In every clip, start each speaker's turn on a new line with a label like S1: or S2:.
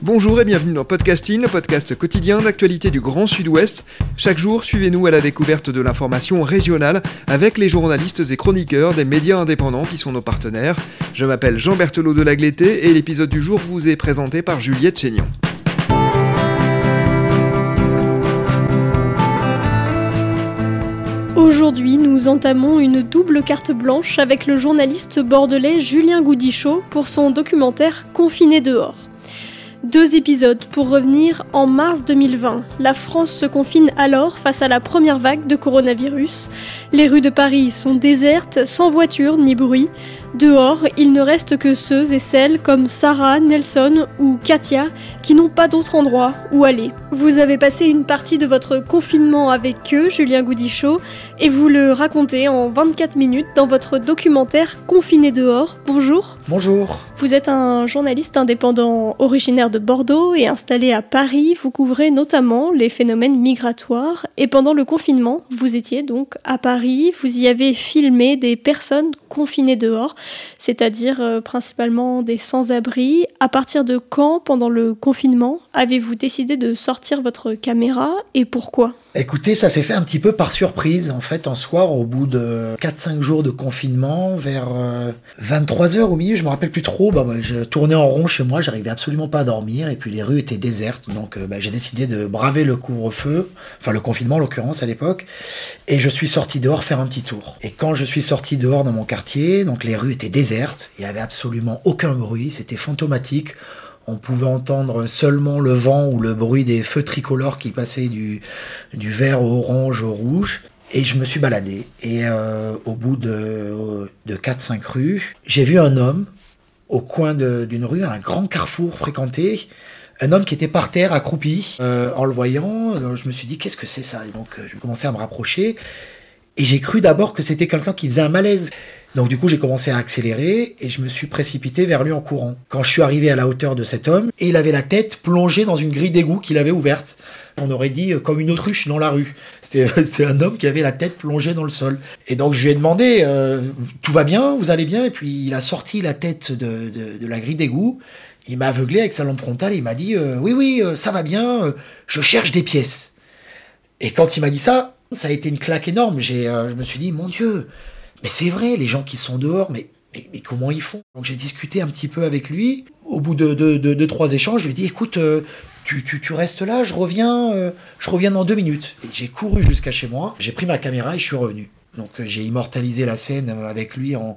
S1: Bonjour et bienvenue dans Podcasting, le podcast quotidien d'actualité du Grand Sud-Ouest. Chaque jour, suivez-nous à la découverte de l'information régionale avec les journalistes et chroniqueurs des médias indépendants qui sont nos partenaires. Je m'appelle Jean Berthelot de Lagleté et l'épisode du jour vous est présenté par Juliette Chénion.
S2: Aujourd'hui, nous entamons une double carte blanche avec le journaliste bordelais Julien Goudichaud pour son documentaire Confiné dehors. Deux épisodes pour revenir en mars 2020. La France se confine alors face à la première vague de coronavirus. Les rues de Paris sont désertes, sans voiture ni bruit. Dehors, il ne reste que ceux et celles comme Sarah, Nelson ou Katia qui n'ont pas d'autre endroit où aller. Vous avez passé une partie de votre confinement avec eux, Julien Goudichaud, et vous le racontez en 24 minutes dans votre documentaire Confiné dehors. Bonjour.
S3: Bonjour.
S2: Vous êtes un journaliste indépendant originaire de Bordeaux et installé à Paris. Vous couvrez notamment les phénomènes migratoires. Et pendant le confinement, vous étiez donc à Paris. Vous y avez filmé des personnes confinées dehors c'est-à-dire euh, principalement des sans-abri. À partir de quand, pendant le confinement, avez-vous décidé de sortir votre caméra et pourquoi?
S3: Écoutez, ça s'est fait un petit peu par surprise. En fait, un soir, au bout de 4-5 jours de confinement, vers 23 euh, au milieu, je me rappelle plus trop, bah, je tournais en rond chez moi, j'arrivais absolument pas à dormir, et puis les rues étaient désertes. Donc euh, bah, j'ai décidé de braver le couvre-feu, enfin le confinement en l'occurrence à l'époque, et je suis sorti dehors faire un petit tour. Et quand je suis sorti dehors dans mon quartier, donc les rues étaient désertes, il y avait absolument aucun bruit, c'était fantomatique on pouvait entendre seulement le vent ou le bruit des feux tricolores qui passaient du, vert au orange au rouge. Et je me suis baladé. Et euh, au bout de, de 4-5 rues, j'ai vu un homme au coin d'une rue, un grand carrefour fréquenté. Un homme qui était par terre, accroupi. Euh, en le voyant, euh, je me suis dit, qu'est-ce que c'est ça? Et donc, je commençais à me rapprocher. Et j'ai cru d'abord que c'était quelqu'un qui faisait un malaise. Donc du coup, j'ai commencé à accélérer et je me suis précipité vers lui en courant. Quand je suis arrivé à la hauteur de cet homme, et il avait la tête plongée dans une grille d'égout qu'il avait ouverte. On aurait dit euh, comme une autruche dans la rue. C'était un homme qui avait la tête plongée dans le sol. Et donc je lui ai demandé, euh, tout va bien, vous allez bien? Et puis il a sorti la tête de, la grille d'égout. Il m'a aveuglé avec sa lampe frontale il m'a dit, euh, oui, oui, ça va bien, je cherche des pièces. Et quand il m'a dit ça, ça a été une claque énorme. J'ai, je me suis dit, mon Dieu, mais c'est vrai, les gens qui sont dehors, mais, mais, comment ils font? Donc j'ai discuté un petit peu avec lui. Au bout de deux, de, trois échanges, je lui ai dit, écoute, euh, tu, tu, tu, restes là, je reviens, euh, je reviens dans deux minutes. J'ai couru jusqu'à chez moi, j'ai pris ma caméra et je suis revenu. Donc euh, j'ai immortalisé la scène avec lui en,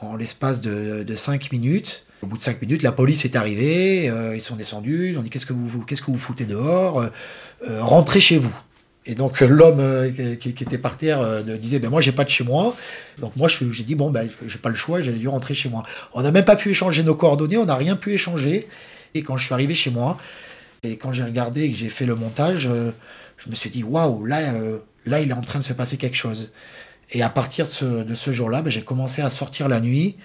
S3: en l'espace de, de cinq minutes. Au bout de cinq minutes, la police est arrivée, ils sont descendus, ils ont dit qu'est-ce que vous, qu'est-ce que vous foutez dehors? Rentrez chez vous. Et donc l'homme euh, qui, était par terre euh, disait ben moi j'ai pas de chez moi. Donc moi j'ai dit bon ben j'ai pas le choix, j'ai dû rentrer chez moi. On n'a même pas pu échanger nos coordonnées, on n'a rien pu échanger. Et quand je suis arrivé chez moi et quand j'ai regardé et que j'ai fait le montage, euh, je me suis dit waouh là là il est en train de se passer quelque chose. Et à partir de ce, de ce jour-là, ben, j'ai commencé à sortir la nuit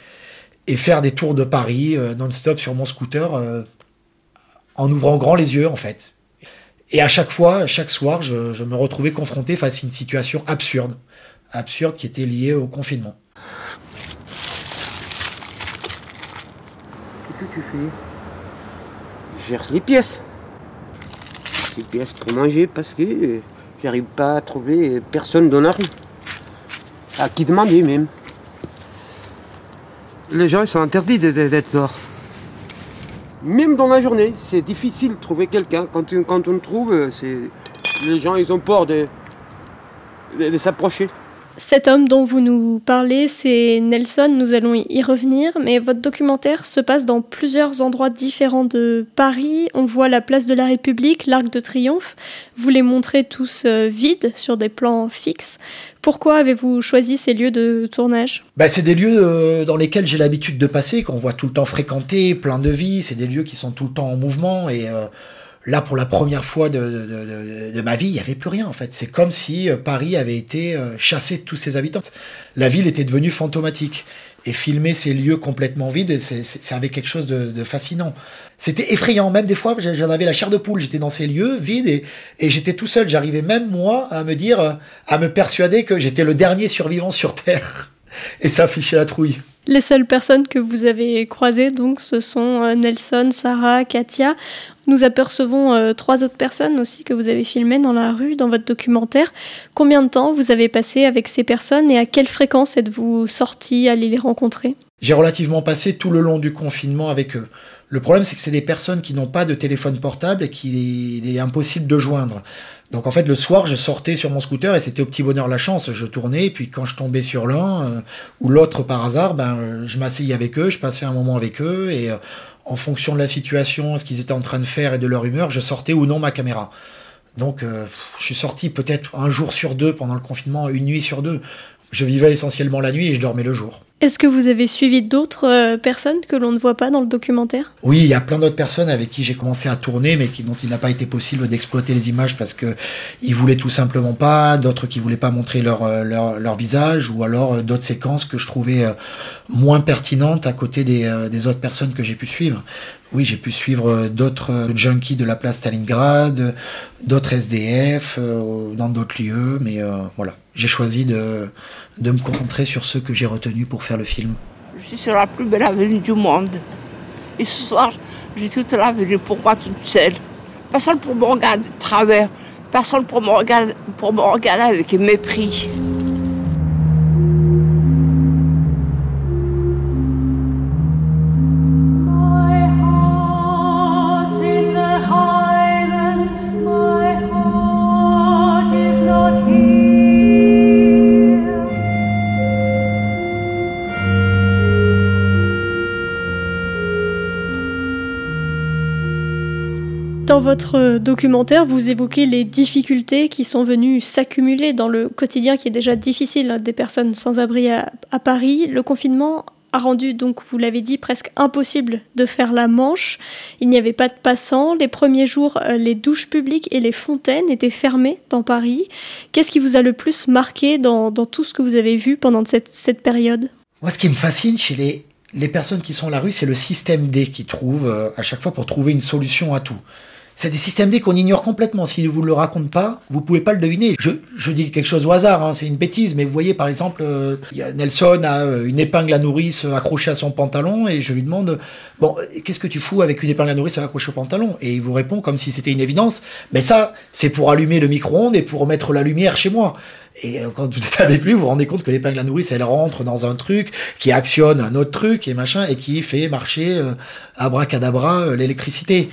S3: et faire des tours de Paris non-stop sur mon scooter en ouvrant grand les yeux en fait. Et à chaque fois, chaque soir, je, me retrouvais confronté face à une situation absurde. Absurde qui était liée au confinement.
S4: Qu'est-ce que tu fais? Je cherche les pièces. Les pièces pour manger parce que j'arrive pas à trouver personne dans la rue. À qui demander même? Les gens ils sont interdits d'être dehors. Même dans la journée, c'est difficile de trouver quelqu'un. Quand, quand on trouve, c'est les gens ils ont peur de, s'approcher.
S2: Cet homme dont vous nous parlez, c'est Nelson, nous allons y revenir, mais votre documentaire se passe dans plusieurs endroits différents de Paris. On voit la place de la République, l'Arc de Triomphe. Vous les montrez tous euh, vides sur des plans fixes. Pourquoi avez-vous choisi ces lieux de tournage?
S3: Bah, C'est des lieux euh, dans lesquels j'ai l'habitude de passer, qu'on voit tout le temps fréquenter, plein de vie. C'est des lieux qui sont tout le temps en mouvement et... Euh, là, pour la première fois de, ma vie, il n'y avait plus rien en fait. C'est comme si euh, Paris avait été euh, chassé de tous ses habitants. La ville était devenue fantomatique. Et filmer ces lieux complètement vides, ça avait quelque chose de, fascinant. C'était effrayant, même des fois, j'en avais la chair de poule. J'étais dans ces lieux vides et, et j'étais tout seul. J'arrivais même, moi, à me dire, euh, à me persuader que j'étais le dernier survivant sur Terre. Et ça affichait la trouille.
S2: Les seules personnes que vous avez croisées, donc, ce sont Nelson, Sarah, Katia. Nous apercevons euh, trois autres personnes aussi que vous avez filmées dans la rue, dans votre documentaire. Combien de temps vous avez passé avec ces personnes et à quelle fréquence êtes-vous sorti, aller les rencontrer?
S3: J'ai relativement passé tout le long du confinement avec eux. Le problème, c'est que c'est des personnes qui n'ont pas de téléphone portable et qu'il est impossible de joindre. Donc en fait, le soir, je sortais sur mon scooter et c'était au petit bonheur la chance. Je tournais et puis quand je tombais sur l'un euh, ou l'autre par hasard, ben, je m'asseyais avec eux, je passais un moment avec eux et euh, en fonction de la situation, ce qu'ils étaient en train de faire et de leur humeur, je sortais ou non ma caméra. Donc euh, je suis sorti peut-être un jour sur deux pendant le confinement, une nuit sur deux. Je vivais essentiellement la nuit et je dormais le jour.
S2: Est-ce que vous avez suivi d'autres euh, personnes que l'on ne voit pas dans le documentaire?
S3: Oui, il y a plein d'autres personnes avec qui j'ai commencé à tourner, mais dont il n'a pas été possible d'exploiter les images parce que ils voulaient tout simplement pas, d'autres qui voulaient pas montrer leur, euh, leur visage, ou alors euh, d'autres séquences que je trouvais moins pertinentes à côté des, des autres personnes que j'ai pu suivre. Oui, j'ai pu suivre d'autres junkies de la place Stalingrad, d'autres SDF, dans d'autres lieux, mais voilà. J'ai choisi de, de me concentrer sur ceux que j'ai retenus pour faire le film.
S5: Je suis sur la plus belle avenue du monde. Et ce soir, j'ai toute l'avenue pour moi toute seule. Personne pour me regarder de travers. Personne pour me regarder, pour me regarder avec mépris.
S2: Dans votre documentaire, vous évoquez les difficultés qui sont venues s'accumuler dans le quotidien qui est déjà difficile hein, des personnes sans abri à, Paris. Le confinement a rendu, donc vous l'avez dit, presque impossible de faire la manche. Il n'y avait pas de passants. Les premiers jours, euh, les douches publiques et les fontaines étaient fermées dans Paris. Qu'est-ce qui vous a le plus marqué dans, tout ce que vous avez vu pendant cette, période?
S3: Moi, ce qui me fascine chez les, personnes qui sont à la rue, c'est le système D qui trouve euh, à chaque fois pour trouver une solution à tout. C'est des systèmes D qu'on ignore complètement. Si vous ne le raconte pas, vous pouvez pas le deviner. Je, je dis quelque chose au hasard, hein, c'est une bêtise, mais vous voyez par exemple, euh, Nelson a euh, une épingle à nourrice accrochée à son pantalon et je lui demande bon, qu'est-ce que tu fous avec une épingle à nourrice accrochée au pantalon? Et il vous répond comme si c'était une évidence. Mais ça, c'est pour allumer le micro-ondes et pour mettre la lumière chez moi. Et euh, quand vous êtes avec lui, vous vous rendez compte que l'épingle à nourrice, elle rentre dans un truc qui actionne un autre truc et machin et qui fait marcher euh, abracadabra l'électricité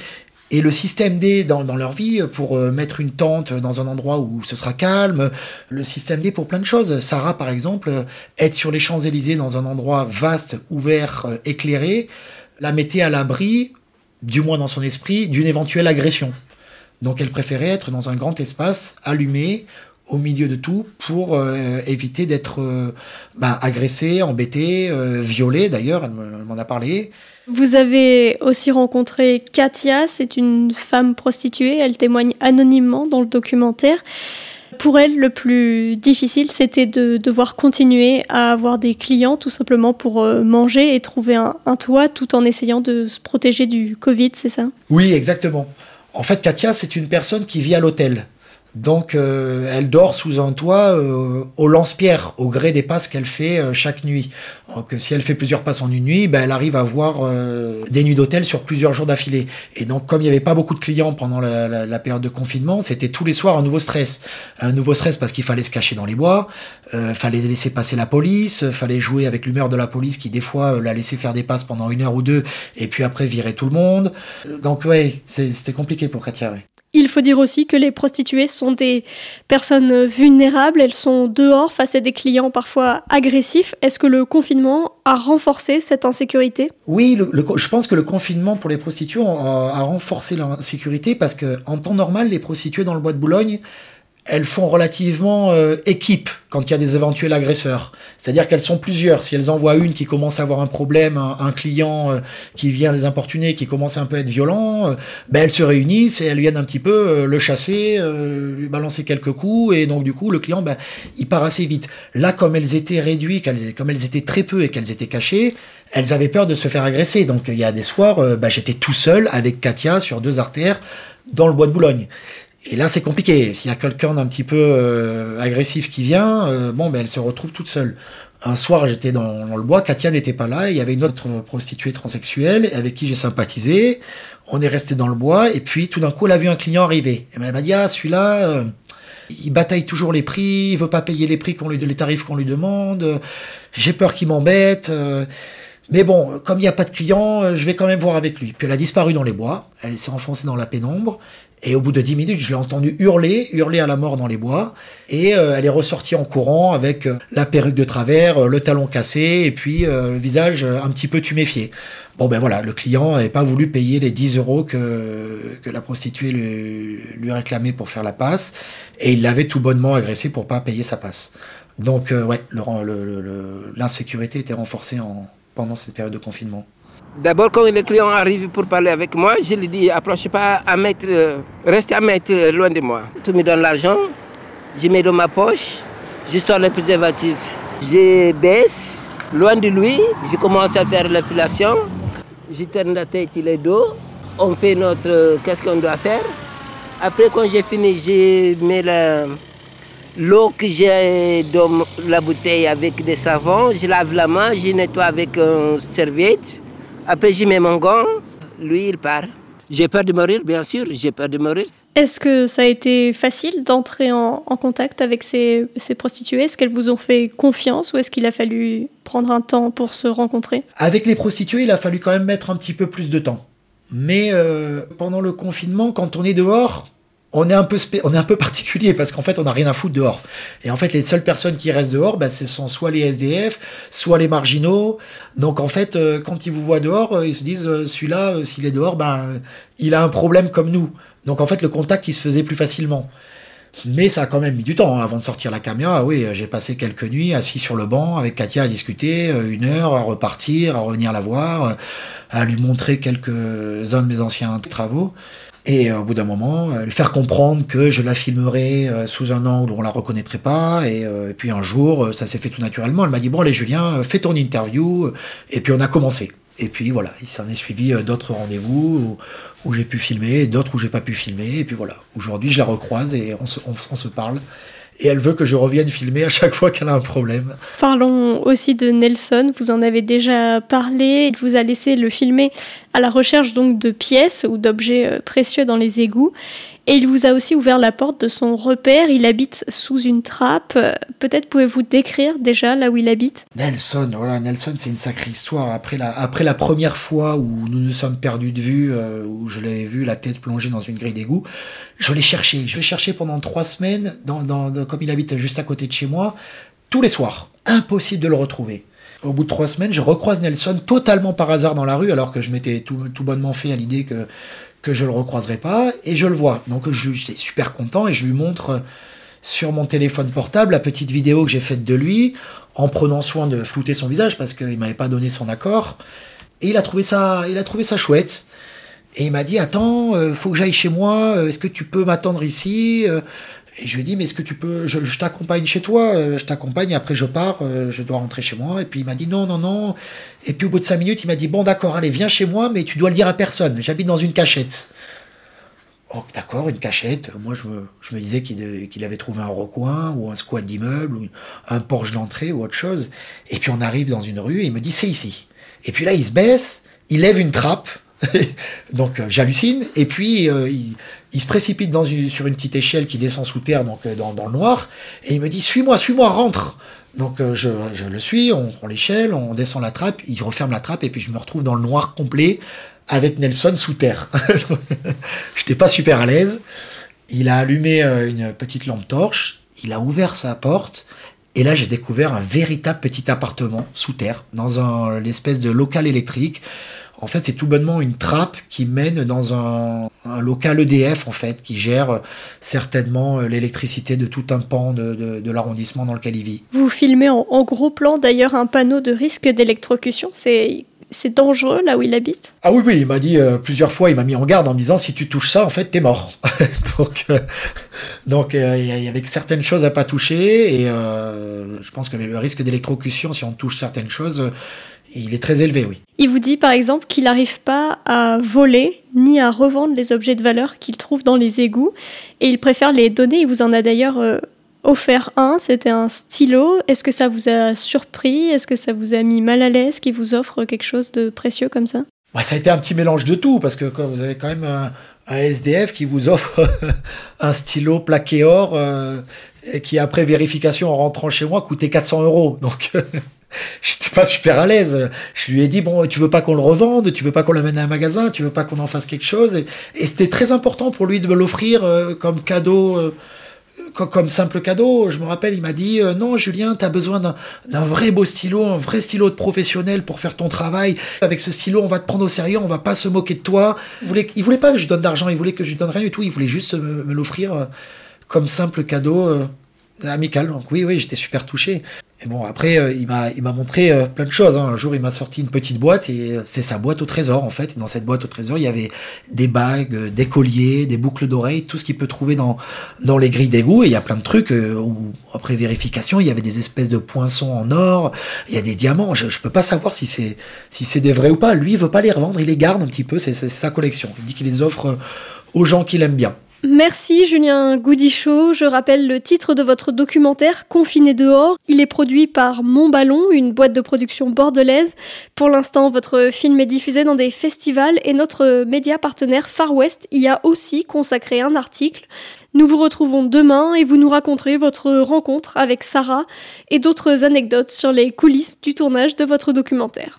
S3: et le système D dans, leur vie pour euh, mettre une tente dans un endroit où ce sera calme, le système D pour plein de choses. Sarah, par exemple, être sur les Champs-Élysées dans un endroit vaste, ouvert, euh, éclairé, la mettait à l'abri, du moins dans son esprit, d'une éventuelle agression. Donc elle préférait être dans un grand espace, allumé, au milieu de tout pour euh, éviter d'être euh, bah, agressé, embêté, euh, violé d'ailleurs, elle m'en a parlé.
S2: Vous avez aussi rencontré Katia, c'est une femme prostituée, elle témoigne anonymement dans le documentaire. Pour elle, le plus difficile, c'était de devoir continuer à avoir des clients tout simplement pour manger et trouver un, un toit tout en essayant de se protéger du Covid, c'est ça?
S3: Oui, exactement. En fait, Katia, c'est une personne qui vit à l'hôtel. Donc euh, elle dort sous un toit euh, au lance-pierre, au gré des passes qu'elle fait euh, chaque nuit. Donc si elle fait plusieurs passes en une nuit, ben, elle arrive à avoir des nuits d'hôtel sur plusieurs jours d'affilée. Et donc comme il n'y avait pas beaucoup de clients pendant la, période de confinement, c'était tous les soirs un nouveau stress. Un nouveau stress parce qu'il fallait se cacher dans les bois, fallait laisser passer la police, fallait jouer avec l'humeur de la police qui des fois la laissait faire des passes pendant une heure ou deux et puis après virer tout le monde. Donc ouais, c'était compliqué pour Katia.
S2: Il faut dire aussi que les prostituées sont des personnes vulnérables, elles sont dehors face à des clients parfois agressifs. Est-ce que le confinement a renforcé cette insécurité?
S3: Oui, je pense que le confinement pour les prostituées a, a renforcé l'insécurité parce que en temps normal, les prostituées dans le bois de Boulogne, elles font relativement euh, équipe quand il y a des éventuels agresseurs. C'est-à-dire qu'elles sont plusieurs. Si elles envoient une qui commence à avoir un problème, un, un client euh, qui vient les importuner, qui commence un peu à être violent, euh, ben elles se réunissent et elles viennent un petit peu euh, le chasser, euh, lui balancer quelques coups et donc du coup le client ben, il part assez vite. Là comme elles étaient réduites, comme elles étaient très peu et qu'elles étaient cachées, elles avaient peur de se faire agresser. Donc il y a des soirs, ben, j'étais tout seul avec Katia sur deux artères dans le bois de Boulogne. Et là, c'est compliqué. S'il y a quelqu'un d'un petit peu euh, agressif qui vient, euh, bon, ben, elle se retrouve toute seule. Un soir, j'étais dans, le bois, Katia n'était pas là, il y avait une autre prostituée transsexuelle avec qui j'ai sympathisé. On est resté dans le bois, et puis tout d'un coup, elle a vu un client arriver. Et elle m'a dit, ah, celui-là, euh, il bataille toujours les prix, il veut pas payer les prix qu'on lui, les tarifs qu'on lui demande. euh, J'ai peur qu'il m'embête. Mais bon, comme il n'y a pas de client, euh, je vais quand même voir avec lui. Puis elle a disparu dans les bois, elle s'est enfoncée dans la pénombre, et au bout de 10 minutes, je l'ai entendu hurler, hurler à la mort dans les bois, et euh, elle est ressortie en courant avec euh, la perruque de travers, le talon cassé, et puis le visage un petit peu tuméfié. Bon ben voilà, le client n'avait pas voulu payer les 10 euros que, que la prostituée lui, réclamait pour faire la passe, et il l'avait tout bonnement agressé pour pas payer sa passe. Donc ouais, l'insécurité était renforcée en, pendant cette période de confinement.
S6: D'abord, quand les clients arrivent pour parler avec moi, je lui dis approche pas à mettre, reste à mettre loin de moi. Tu me donnes l'argent, je mets dans ma poche, je sors le préservatif, je baisse loin de lui, je commence à faire la fellation, je tourne la tête et le dos, on fait notre qu'est-ce qu'on doit faire? Après, quand j'ai fini, je mets la- l'eau que j'ai dans la bouteille avec des savons, je lave la main, je nettoie avec une serviette. Après, je mets mon gant, lui, il part. J'ai peur de mourir, bien sûr, j'ai peur de mourir.
S2: Est-ce que ça a été facile d'entrer en, en contact avec ces, ces prostituées? Est-ce qu'elles vous ont fait confiance ou est-ce qu'il a fallu prendre un temps pour se rencontrer?
S3: Avec les prostituées, il a fallu quand même mettre un petit peu plus de temps. Mais euh, pendant le confinement, quand on est dehors, on est un peu, on est un peu particulier parce qu'en fait, on n'a rien à foutre dehors. Et en fait, les seules personnes qui restent dehors, bah, ce sont soit les SDF, soit les marginaux. Donc en fait, euh, quand ils vous voient dehors, euh, ils se disent, euh, celui-là, euh, s'il est dehors, ben, il a un problème comme nous. Donc en fait, le contact, il se faisait plus facilement. Mais ça a quand même mis du temps hein, avant de sortir la caméra. Oui, euh, j'ai passé quelques nuits assis sur le banc avec Katia à discuter, euh, une heure, à repartir, à revenir la voir, euh, à lui montrer quelques-uns de mes anciens travaux. Et au bout d'un moment, lui faire comprendre que je la filmerais euh, sous un angle où on la reconnaîtrait pas. Et, et puis un jour, ça s'est fait tout naturellement. Elle m'a dit, bon allez Julien, fais ton interview. Et puis on a commencé. Et puis voilà, il s'en est suivi euh, d'autres rendez-vous où, j'ai pu filmer, d'autres où j'ai pas pu filmer. Et puis voilà, aujourd'hui je la recroise et on se, on se parle. Et elle veut que je revienne filmer à chaque fois qu'elle a un problème.
S2: Parlons aussi de Nelson, vous en avez déjà parlé, il vous a laissé le filmer à la recherche donc de pièces ou d'objets euh, précieux dans les égouts. Et il vous a aussi ouvert la porte de son repère, il habite sous une trappe. Euh, Peut-être pouvez-vous décrire déjà là où il habite?
S3: Nelson, voilà, Nelson, c'est une sacrée histoire. Après la, première fois où nous nous sommes perdus de vue, euh, où je l'avais vu la tête plongée dans une grille d'égout, je l'ai cherché. Je l'ai cherché pendant trois semaines, comme il habite juste à côté de chez moi, tous les soirs. Impossible de le retrouver. Au bout de trois semaines, je recroise Nelson totalement par hasard dans la rue, alors que je m'étais tout bonnement fait à l'idée que, que je le recroiserais pas, et je le vois. Donc je- j'étais super content et je lui montre euh, sur mon téléphone portable la petite vidéo que j'ai faite de lui, en prenant soin de flouter son visage parce qu'il m'avait pas donné son accord. Et il a trouvé ça, il a trouvé ça chouette. Et il m'a dit attends, euh, faut que j'aille chez moi. euh, Est-ce que tu peux m'attendre ici Et je lui ai dit mais est-ce que tu peux, je, t'accompagne chez toi. euh, Je t'accompagne. Après je pars. euh, Je dois rentrer chez moi. Et puis il m'a dit non non non. Et puis au bout de cinq minutes il m'a dit bon d'accord allez viens chez moi mais tu dois le dire à personne. J'habite dans une cachette. Oh, d'accord, une cachette. Moi, je me, disais qu'il qu'il avait trouvé un recoin ou un squat d'immeuble ou un porche d'entrée ou autre chose. Et puis on arrive dans une rue et il me dit c'est ici. Et puis là, il se baisse, il lève une trappe. donc euh, j'hallucine. Et puis euh, il, se précipite sur une petite échelle qui descend sous terre, donc euh, dans, le noir. Et il me dit suis-moi, suis-moi, rentre. Donc je, le suis, on prend l'échelle, on descend la trappe, il referme la trappe et puis je me retrouve dans le noir complet avec Nelson sous terre. J'étais pas super à l'aise. Il a allumé une petite lampe torche, il a ouvert sa porte, et là j'ai découvert un véritable petit appartement sous terre, dans un l'espèce de local électrique. En fait, c'est tout bonnement une trappe qui mène dans un, un local EDF, en fait, qui gère euh, certainement euh, l'électricité de tout un pan de, de- de l'arrondissement dans lequel il vit.
S2: Vous filmez en, en gros plan d'ailleurs un panneau de risque d'électrocution. C'est c'est dangereux là où il habite?
S3: Ah oui, oui, il m'a dit euh, plusieurs fois, il m'a mis en garde en me disant si tu touches ça, en fait, t'es mort. donc, euh, donc euh, il y avait certaines choses à pas toucher et je pense que le risque d'électrocution, si on touche certaines choses, il est très élevé, oui.
S2: Il vous dit par exemple qu'il n'arrive pas à voler ni à revendre les objets de valeur qu'il trouve dans les égouts et il préfère les donner. Il vous en a d'ailleurs euh, offert un, c'était un stylo. Est-ce que ça vous a surpris? Est-ce que ça vous a mis mal à l'aise qu'il vous offre quelque chose de précieux comme ça?
S3: Ouais, ça a été un petit mélange de tout, parce que vous avez quand même un, un SDF qui vous offre un stylo plaqué or, euh, et qui après vérification en rentrant chez moi coûtait 400 euros. Donc j'étais pas super à l'aise. Je lui ai dit bon, tu veux pas qu'on le revende, tu veux pas qu'on l'amène à un magasin, tu veux pas qu'on en fasse quelque chose. Et, c'était très important pour lui de me l'offrir euh, comme cadeau. euh, co- comme simple cadeau, je me rappelle, il m'a dit euh, non Julien, t'as besoin d'un vrai beau stylo, un vrai stylo de professionnel pour faire ton travail. Avec ce stylo, on va te prendre au sérieux, on va pas se moquer de toi. Il voulait, pas que je donne d'argent, il voulait que je donne rien du tout, il voulait juste me, l'offrir comme simple cadeau amical. Donc oui, oui, j'étais super touché. Et bon, après, euh, il m'a, il m'a montré euh, plein de choses. hein. Un jour, il m'a sorti une petite boîte et euh, c'est sa boîte au trésor, en fait. Dans cette boîte au trésor, il y avait des bagues, euh, des colliers, des boucles d'oreilles, tout ce qu'il peut trouver dans, les grilles d'égout. Et il y a plein de trucs euh, où, après vérification, il y avait des espèces de poinçons en or, il y a des diamants. Je, je peux pas savoir si c'est, si c'est des vrais ou pas. Lui, il veut pas les revendre, il les garde un petit peu. C'est, sa collection. Il dit qu'il les offre euh, aux gens qu'il aime bien.
S2: Merci Julien Goudichaud. Je rappelle le titre de votre documentaire Confiné dehors. Il est produit par Mon Ballon, une boîte de production bordelaise. Pour l'instant, votre film est diffusé dans des festivals et notre média partenaire Far West y a aussi consacré un article. Nous vous retrouvons demain et vous nous raconterez votre rencontre avec Sarah et d'autres anecdotes sur les coulisses du tournage de votre documentaire.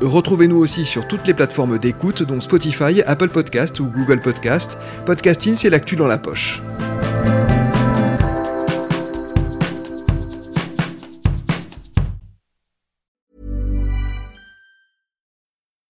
S1: Retrouvez-nous aussi sur toutes les plateformes d'écoute, dont Spotify, Apple Podcast ou Google Podcast. Podcasting, c'est l'actu dans la poche.